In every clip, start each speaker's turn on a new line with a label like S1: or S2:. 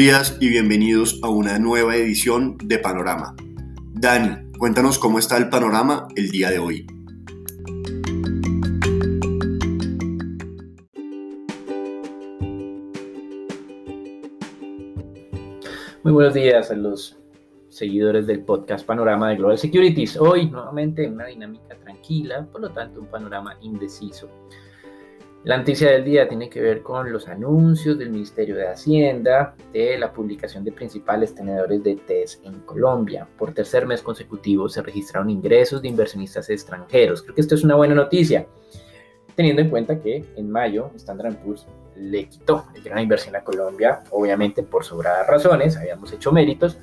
S1: Días y bienvenidos a una nueva edición de Panorama. Dani, cuéntanos cómo está el panorama el día de hoy.
S2: Muy buenos días a los seguidores del podcast Panorama de Global Securities. Hoy nuevamente una dinámica tranquila, por lo tanto un panorama indeciso. La noticia del día tiene que ver con los anuncios del Ministerio de Hacienda de la publicación de principales tenedores de TES en Colombia. Por tercer mes consecutivo se registraron ingresos de inversionistas extranjeros. Creo que esto es una buena noticia, teniendo en cuenta que en mayo Standard Poor's le quitó gran inversión a Colombia, obviamente por sobradas razones, habíamos hecho méritos,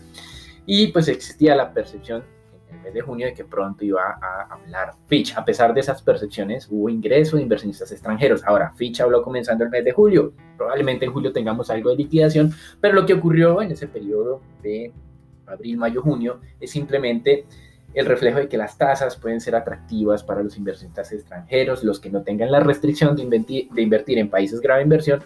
S2: y pues existía la percepción el mes de junio de que pronto iba a hablar Fitch. A pesar de esas percepciones, hubo ingreso de inversionistas extranjeros. Ahora, Fitch habló comenzando el mes de julio. Probablemente en julio tengamos algo de liquidación, pero lo que ocurrió en ese periodo de abril, mayo, junio es simplemente el reflejo de que las tasas pueden ser atractivas para los inversionistas extranjeros, los que no tengan la restricción de de invertir en países grave inversión,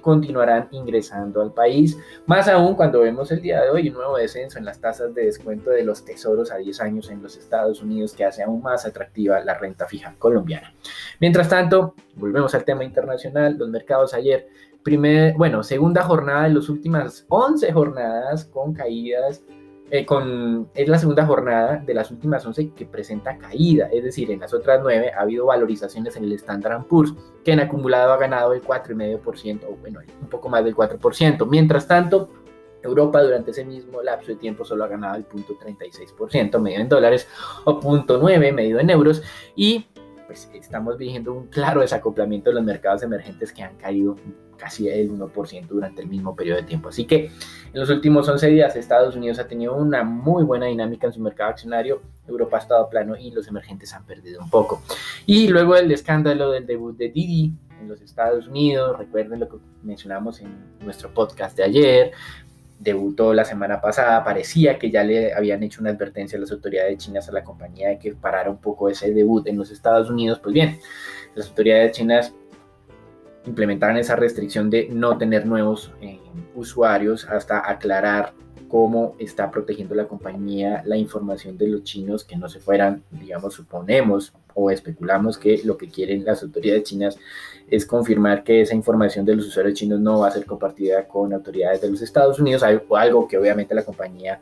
S2: continuarán ingresando al país, más aún cuando vemos el día de hoy un nuevo descenso en las tasas de descuento de los tesoros a 10 años en los Estados Unidos que hace aún más atractiva la renta fija colombiana. Mientras tanto, volvemos al tema internacional, los mercados ayer, primer, bueno, segunda jornada de las últimas 11 jornadas con caídas eh, con, es la segunda jornada de las últimas 11 que presenta caída, es decir, en las otras 9 ha habido valorizaciones en el Standard Poor's, que en acumulado ha ganado el 4,5%, o bueno, un poco más del 4%. Mientras tanto, Europa durante ese mismo lapso de tiempo solo ha ganado el 0.36%, medio en dólares, o 0.9 medio en euros, y pues estamos viendo un claro desacoplamiento de los mercados emergentes que han caído casi el 1% durante el mismo periodo de tiempo. Así que en los últimos 11 días Estados Unidos ha tenido una muy buena dinámica en su mercado accionario, Europa ha estado plano y los emergentes han perdido un poco. Y luego el escándalo del debut de Didi en los Estados Unidos, recuerden lo que mencionamos en nuestro podcast de ayer, debutó la semana pasada, parecía que ya le habían hecho una advertencia a las autoridades chinas a la compañía de que parara un poco ese debut en los Estados Unidos. Pues bien, las autoridades chinas implementaron esa restricción de no tener nuevos eh, usuarios hasta aclarar cómo está protegiendo la compañía la información de los chinos que no se fueran, digamos, suponemos o especulamos que lo que quieren las autoridades chinas es confirmar que esa información de los usuarios chinos no va a ser compartida con autoridades de los Estados Unidos, algo que obviamente la compañía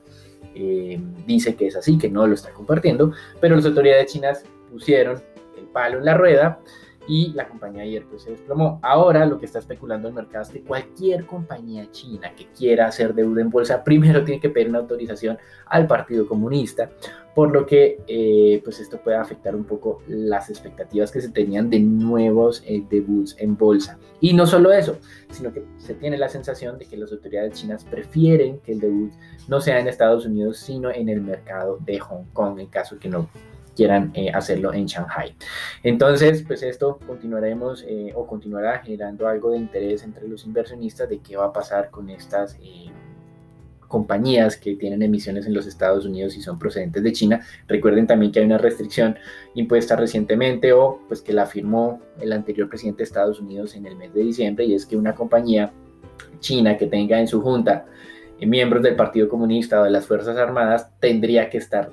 S2: eh, dice que es así, que no lo está compartiendo, pero las autoridades chinas pusieron el palo en la rueda y la compañía ayer pues se desplomó. Ahora lo que está especulando el mercado es que cualquier compañía china que quiera hacer deuda en bolsa primero tiene que pedir una autorización al Partido Comunista, por lo que eh, pues esto puede afectar un poco las expectativas que se tenían de nuevos eh, debuts en bolsa. Y no solo eso, sino que se tiene la sensación de que las autoridades chinas prefieren que el debut no sea en Estados Unidos, sino en el mercado de Hong Kong, en caso que no quieran eh, hacerlo en Shanghai. Entonces, pues esto continuaremos eh, o continuará generando algo de interés entre los inversionistas de qué va a pasar con estas eh, compañías que tienen emisiones en los Estados Unidos y son procedentes de China. Recuerden también que hay una restricción impuesta recientemente o pues que la firmó el anterior presidente de Estados Unidos en el mes de diciembre y es que una compañía china que tenga en su junta miembros del Partido Comunista o de las Fuerzas Armadas, tendría que estar,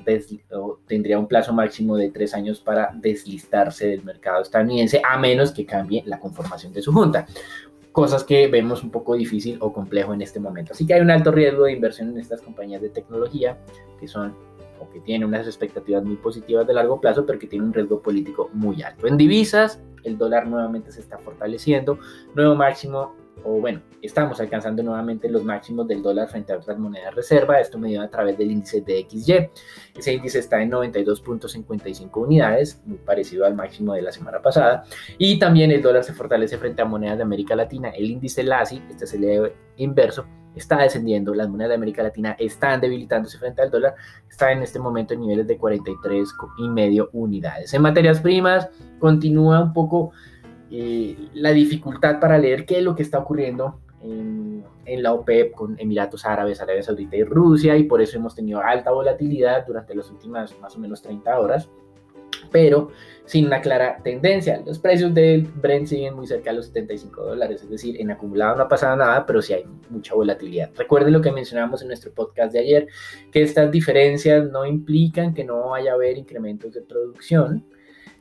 S2: tendría un plazo máximo de tres años para deslistarse del mercado estadounidense, a menos que cambie la conformación de su junta. Cosas que vemos un poco difícil o complejo en este momento. Así que hay un alto riesgo de inversión en estas compañías de tecnología que son o que tienen unas expectativas muy positivas de largo plazo, pero que tienen un riesgo político muy alto. En divisas, el dólar nuevamente se está fortaleciendo, nuevo máximo o bueno, estamos alcanzando nuevamente los máximos del dólar frente a otras monedas reserva, esto medido a través del índice de XY. Ese índice está en 92.55 unidades, muy parecido al máximo de la semana pasada, y también el dólar se fortalece frente a monedas de América Latina. El índice LASI, este es el inverso, está descendiendo, las monedas de América Latina están debilitándose frente al dólar, está en este momento en niveles de 43 y medio unidades. En materias primas continúa un poco eh, la dificultad para leer qué es lo que está ocurriendo en, la OPEP con Emiratos Árabes, Arabia Saudita y Rusia, y por eso hemos tenido alta volatilidad durante las últimas más o menos 30 horas. pero sin una clara tendencia. Los precios del Brent siguen muy cerca de los 75 dólares, es decir, en acumulado no ha pasado nada, pero sí hay mucha volatilidad. Recuerden lo que mencionamos en nuestro podcast de ayer, que estas diferencias no implican que no vaya a haber incrementos de producción.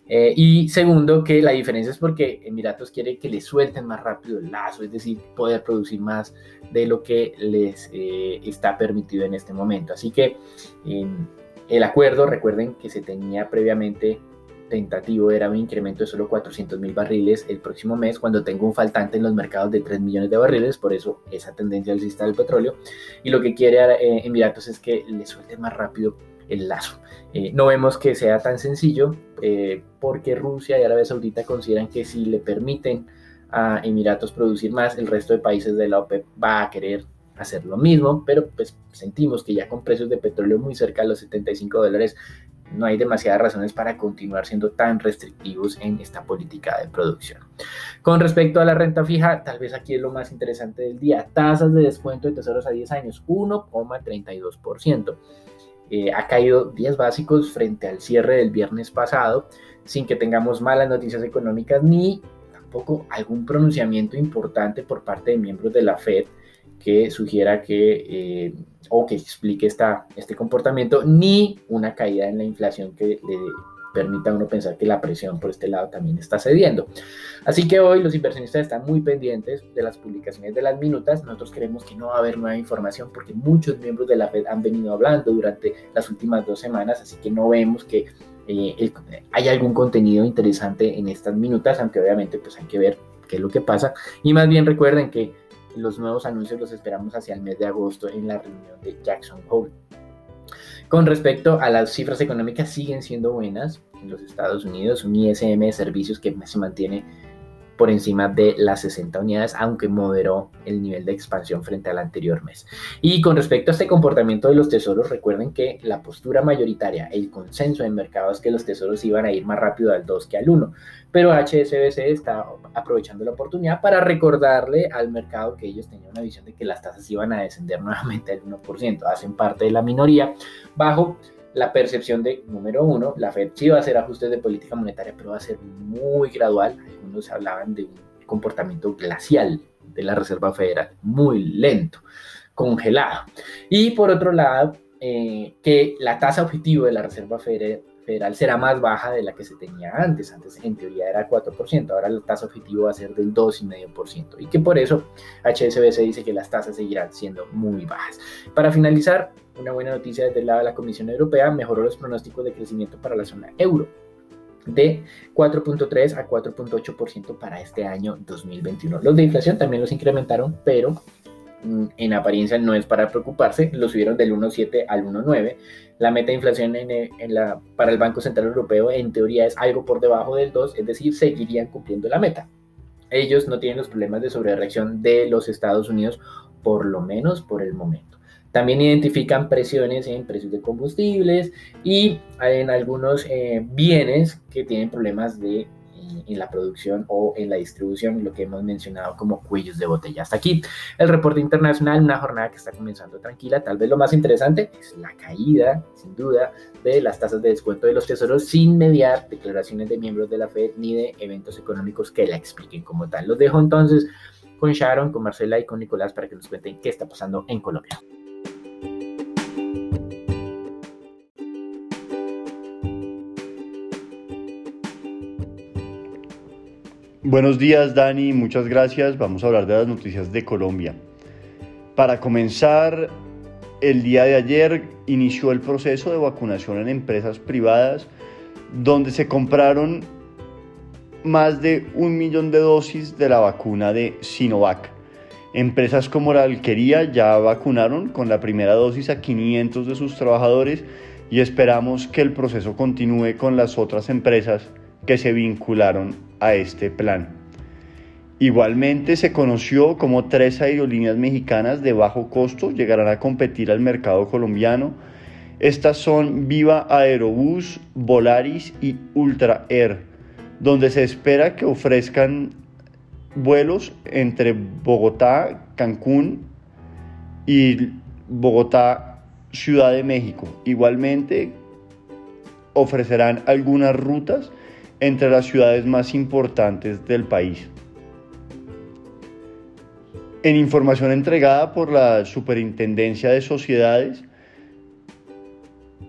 S2: Eh, y segundo, que la diferencia es porque Emiratos quiere que le suelten más rápido el lazo, es decir, poder producir más de lo que les eh, está permitido en este momento. Así que el acuerdo, recuerden que se tenía previamente tentativo era un incremento de solo 400 mil barriles el próximo mes cuando tengo un faltante en los mercados de 3 millones de barriles, por eso esa tendencia alcista del petróleo. Y lo que quiere eh, Emiratos es que le suelte más rápido el lazo. Eh, no vemos que sea tan sencillo eh, porque Rusia y Arabia Saudita consideran que si le permiten a Emiratos producir más, el resto de países de la OPEP va a querer hacer lo mismo, pero pues sentimos que ya con precios de petróleo muy cerca de los 75 dólares no hay demasiadas razones para continuar siendo tan restrictivos en esta política de producción. Con respecto a la renta fija, tal vez aquí es lo más interesante del día. Tasas de descuento de tesoros a 10 años, 1,32%. Eh, ha caído 10 básicos frente al cierre del viernes pasado, sin que tengamos malas noticias económicas ni tampoco algún pronunciamiento importante por parte de miembros de la Fed que sugiera que... Eh, o que explique esta, este comportamiento, ni una caída en la inflación que le permita a uno pensar que la presión por este lado también está cediendo. Así que hoy los inversionistas están muy pendientes de las publicaciones de las minutas. Nosotros creemos que no va a haber nueva información porque muchos miembros de la Fed han venido hablando durante las últimas dos semanas, así que no vemos que eh, hay algún contenido interesante en estas minutas, aunque obviamente pues hay que ver qué es lo que pasa. Y más bien recuerden que los nuevos anuncios los esperamos hacia el mes de agosto en la reunión de Jackson Hole. Con respecto a las cifras económicas, siguen siendo buenas en los Estados Unidos, un ISM de servicios que se mantiene por encima de las 60 unidades, aunque moderó el nivel de expansión frente al anterior mes. Y con respecto a este comportamiento de los tesoros, recuerden que la postura mayoritaria, el consenso en mercado es que los tesoros iban a ir más rápido al 2 que al 1, pero HSBC está aprovechando la oportunidad para recordarle al mercado que ellos tenían una visión de que las tasas iban a descender nuevamente al 1%, hacen parte de la minoría, bajo la percepción de, número uno, la Fed sí va a hacer ajustes de política monetaria, pero va a ser muy gradual. Algunos hablaban de un comportamiento glacial de la Reserva Federal, muy lento, congelado. Y por otro lado, eh, que la tasa objetivo de la Reserva Federal será más baja de la que se tenía antes. Antes en teoría era 4%, ahora la tasa objetivo va a ser del 2,5%. Y que por eso HSBC dice que las tasas seguirán siendo muy bajas. Para finalizar, una buena noticia desde el lado de la Comisión Europea, mejoró los pronósticos de crecimiento para la zona euro de 4.3 a 4.8% para este año 2021. Los de inflación también los incrementaron, pero Mm, en apariencia no es para preocuparse, lo subieron del 1,7 al 1,9. La meta de inflación la, para el Banco Central Europeo en teoría es algo por debajo del 2, es decir, seguirían cumpliendo la meta. Ellos no tienen los problemas de sobrereacción de los Estados Unidos, por lo menos por el momento. También identifican presiones en precios de combustibles y en algunos eh, bienes que tienen problemas de en la producción o en la distribución, lo que hemos mencionado como cuellos de botella. Hasta aquí el reporte internacional, una jornada que está comenzando tranquila. Tal vez lo más interesante es la caída, sin duda, de las tasas de descuento de los tesoros sin mediar declaraciones de miembros de la Fed ni de eventos económicos que la expliquen como tal. Los dejo entonces con Sharon, con Marcela y con Nicolás para que nos cuenten qué está pasando en Colombia.
S1: Buenos días Dani, muchas gracias. Vamos a hablar de las noticias de Colombia. Para comenzar, el día de ayer inició el proceso de vacunación en empresas privadas donde se compraron más de un millón de dosis de la vacuna de Sinovac. Empresas como la Alquería ya vacunaron con la primera dosis a 500 de sus trabajadores y esperamos que el proceso continúe con las otras empresas que se vincularon a este plan. Igualmente se conoció como tres aerolíneas mexicanas de bajo costo llegarán a competir al mercado colombiano. Estas son Viva Aerobús, Volaris y Ultra Air, donde se espera que ofrezcan vuelos entre Bogotá, Cancún y Bogotá, Ciudad de México. Igualmente ofrecerán algunas rutas entre las ciudades más importantes del país. En información entregada por la Superintendencia de Sociedades,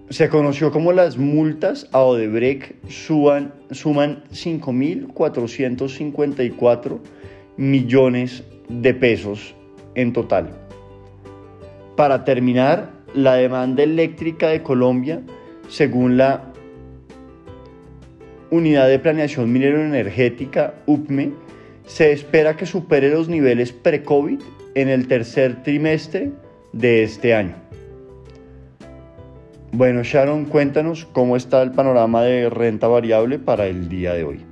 S1: se conoció como las multas a Odebrecht suman 5.454 millones de pesos en total. Para terminar, la demanda eléctrica de Colombia, según la Unidad de Planeación Minero Energética, UPME, se espera que supere los niveles pre-COVID en el tercer trimestre de este año. Bueno, Sharon, cuéntanos cómo está el panorama de renta variable para el día de hoy.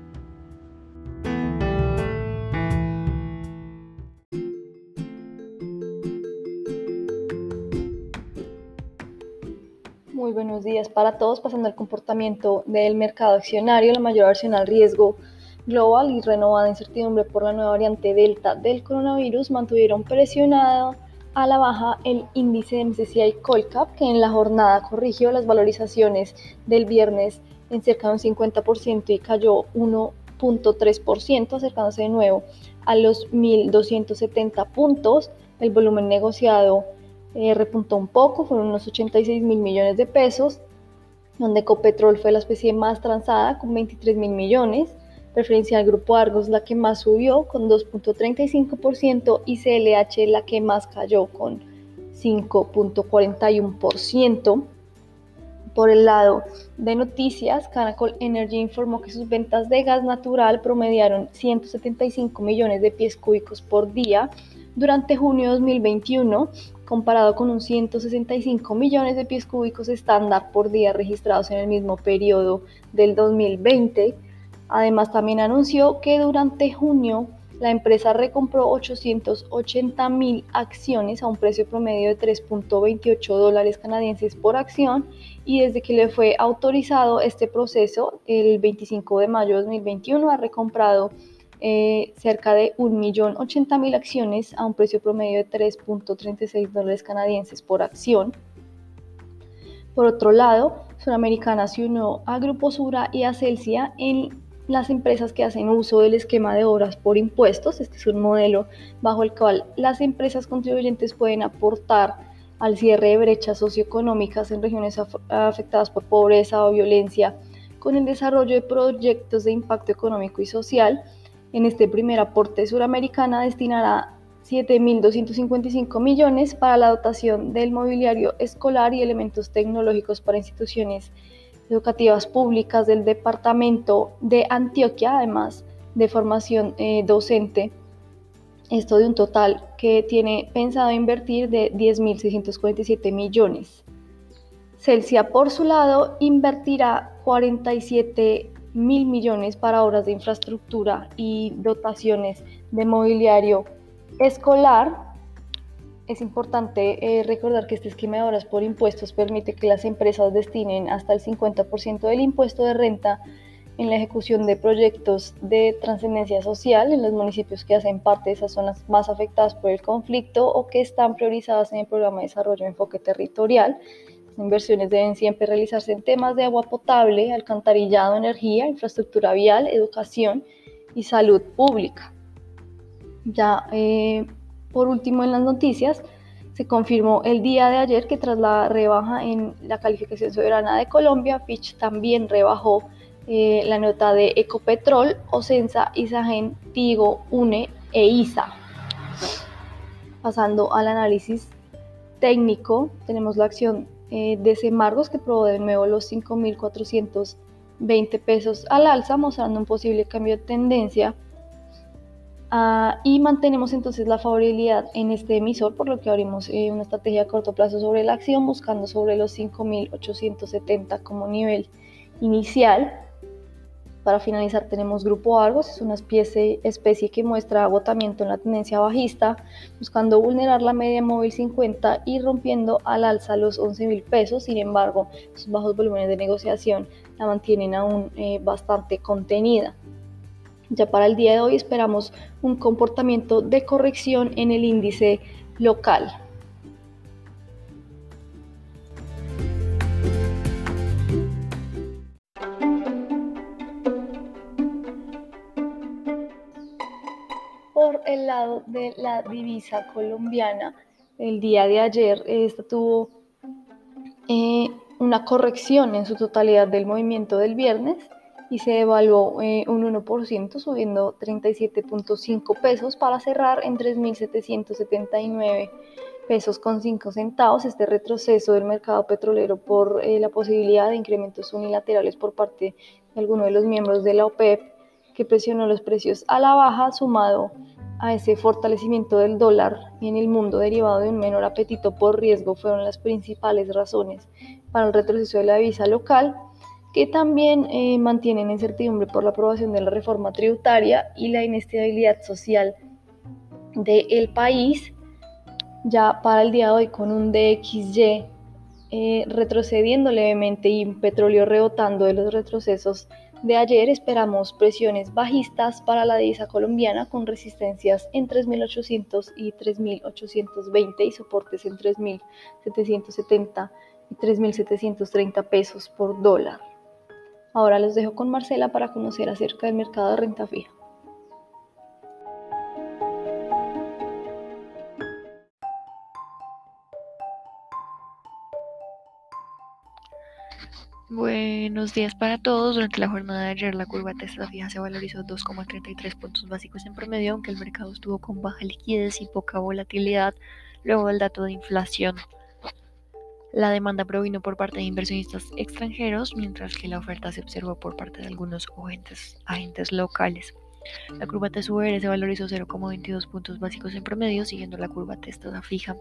S3: Para todos. Pasando al comportamiento del mercado accionario, la mayor versión al riesgo global y renovada incertidumbre por la nueva variante Delta del coronavirus mantuvieron presionado a la baja el índice de MSCI Colcap, que en la jornada corrigió las valorizaciones del viernes en cerca de un 50% y cayó 1.3%, acercándose de nuevo a los 1.270 puntos. El volumen negociado eh, repuntó un poco, fueron unos 86 mil millones de pesos, donde Ecopetrol fue la especie más transada con 23 mil millones preferencia del Grupo Argos la que más subió con 2.35% y CLH la que más cayó con 5.41%. Por el lado de noticias, Canacol Energy informó que sus ventas de gas natural promediaron 175 millones de pies cúbicos por día durante junio de 2021, comparado con un 165 millones de pies cúbicos estándar por día registrados en el mismo periodo del 2020. Además, también anunció que durante junio la empresa recompró 880 mil acciones a un precio promedio de 3.28 dólares canadienses por acción y desde que le fue autorizado este proceso el 25 de mayo de 2021 ha recomprado eh, cerca de 1.080.000 acciones a un precio promedio de 3.36 dólares canadienses por acción. Por otro lado, Sudamericana se unió a Grupo Sura y a Celsia en las empresas que hacen uso del esquema de obras por impuestos. Este es un modelo bajo el cual las empresas contribuyentes pueden aportar al cierre de brechas socioeconómicas en regiones afectadas por pobreza o violencia con el desarrollo de proyectos de impacto económico y social. En este primer aporte suramericana destinará 7.255 millones para la dotación del mobiliario escolar y elementos tecnológicos para instituciones educativas públicas del departamento de Antioquia, además de formación eh, docente. Esto de un total que tiene pensado invertir de 10.647 millones. Celsia, por su lado, invertirá 47 mil millones para obras de infraestructura y dotaciones de mobiliario escolar es importante eh, recordar que este esquema de horas por impuestos permite que las empresas destinen hasta el 50% del impuesto de renta en la ejecución de proyectos de trascendencia social en los municipios que hacen parte de esas zonas más afectadas por el conflicto o que están priorizadas en el programa de desarrollo de enfoque territorial. Inversiones deben siempre realizarse en temas de agua potable, alcantarillado, energía, infraestructura vial, educación y salud pública. Ya eh, por último, en las noticias, se confirmó el día de ayer que tras la rebaja en la calificación soberana de Colombia, Fitch también rebajó eh, la nota de Ecopetrol, Ocensa, Isagen, Tigo, UNE e ISA. Pasando al análisis técnico, tenemos la acción eh, de Semargos que nuevo los 5.420 pesos al alza, mostrando un posible cambio de tendencia Ah, y mantenemos entonces la favorabilidad en este emisor, por lo que abrimos eh, una estrategia a corto plazo sobre la acción, buscando sobre los 5.870 como nivel inicial. Para finalizar tenemos Grupo Argos, es una especie, que muestra agotamiento en la tendencia bajista, buscando vulnerar la media móvil 50 y rompiendo al alza los 11 pesos. Sin embargo, sus bajos volúmenes de negociación la mantienen aún eh, bastante contenida. Ya para el día de hoy esperamos un comportamiento de corrección en el índice local. Lado de la divisa colombiana, el día de ayer esta tuvo eh, una corrección en su totalidad del movimiento del viernes y se evaluó eh, un 1%, subiendo 37.5 pesos para cerrar en 3.779 pesos con 5 centavos. Este retroceso del mercado petrolero por eh, la posibilidad de incrementos unilaterales por parte de alguno de los miembros de la OPEP que presionó los precios a la baja, sumado a ese fortalecimiento del dólar en el mundo derivado de un menor apetito por riesgo, fueron las principales razones para el retroceso de la divisa local que también eh, mantienen incertidumbre por la aprobación de la reforma tributaria y la inestabilidad social del país. Ya para el día de hoy con un DXY eh, retrocediendo levemente y petróleo rebotando de los retrocesos de ayer, esperamos presiones bajistas para la divisa colombiana con resistencias en 3.800 y 3.820 y soportes en 3.770 y 3.730 pesos por dólar. Ahora los dejo con Marcela para conocer acerca del mercado de renta fija.
S4: Buenos días para todos. Durante la jornada de ayer la curva testa fija se valorizó 2,33 puntos básicos en promedio, aunque el mercado estuvo con baja liquidez y poca volatilidad luego del dato de inflación. La demanda provino por parte de inversionistas extranjeros, mientras que la oferta se observó por parte de algunos agentes, locales. La curva TSUR se valorizó 0,22 puntos básicos en promedio, siguiendo la curva testa fija.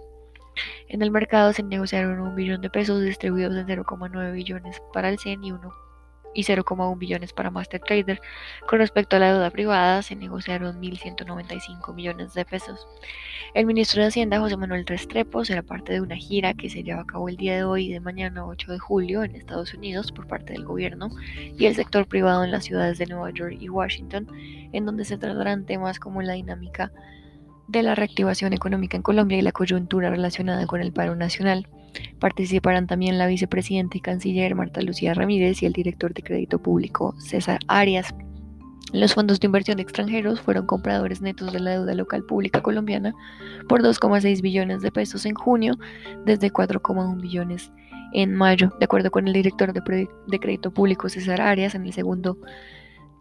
S4: En el mercado se negociaron un billón de pesos distribuidos en 0,9 billones para el CEN y 1 y 0,1 billones para Master Trader. Con respecto a la deuda privada, se negociaron 1.195 millones de pesos. El ministro de Hacienda, José Manuel Restrepo, será parte de una gira que se lleva a cabo el día de hoy y de mañana 8 de julio en Estados Unidos por parte del gobierno y el sector privado en las ciudades de Nueva York y Washington, en donde se tratarán temas como la dinámica de la reactivación económica en Colombia y la coyuntura relacionada con el paro nacional. Participarán también la vicepresidenta y canciller Marta Lucía Ramírez y el director de crédito público César Arias. Los fondos de inversión extranjeros fueron compradores netos de la deuda local pública colombiana por 2,6 billones de pesos en junio, desde 4,1 billones en mayo, de acuerdo con el director de, de crédito público César Arias en el segundo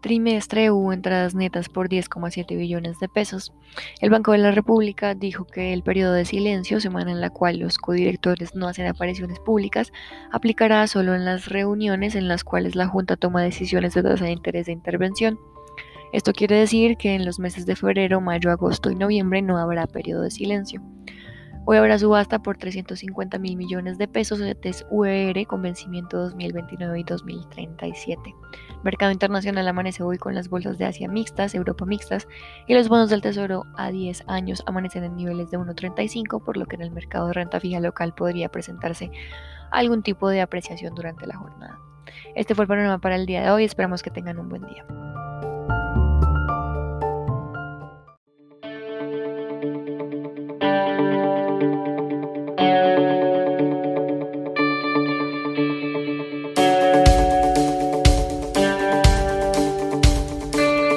S4: trimestre hubo entradas netas por 10,7 billones de pesos. El Banco de la República dijo que el periodo de silencio, semana en la cual los codirectores no hacen apariciones públicas, aplicará solo en las reuniones en las cuales la Junta toma decisiones de tasa de interés de intervención. Esto quiere decir que en los meses de febrero, mayo, agosto y noviembre no habrá periodo de silencio. Hoy habrá subasta por 350 mil millones de pesos de TES UER con vencimiento 2029 y 2037. Mercado internacional amanece hoy con las bolsas de Asia mixtas, Europa mixtas y los bonos del Tesoro a 10 años amanecen en niveles de 1.35, por lo que en el mercado de renta fija local podría presentarse algún tipo de apreciación durante la jornada. Este fue el panorama para el día de hoy, esperamos que tengan un buen día.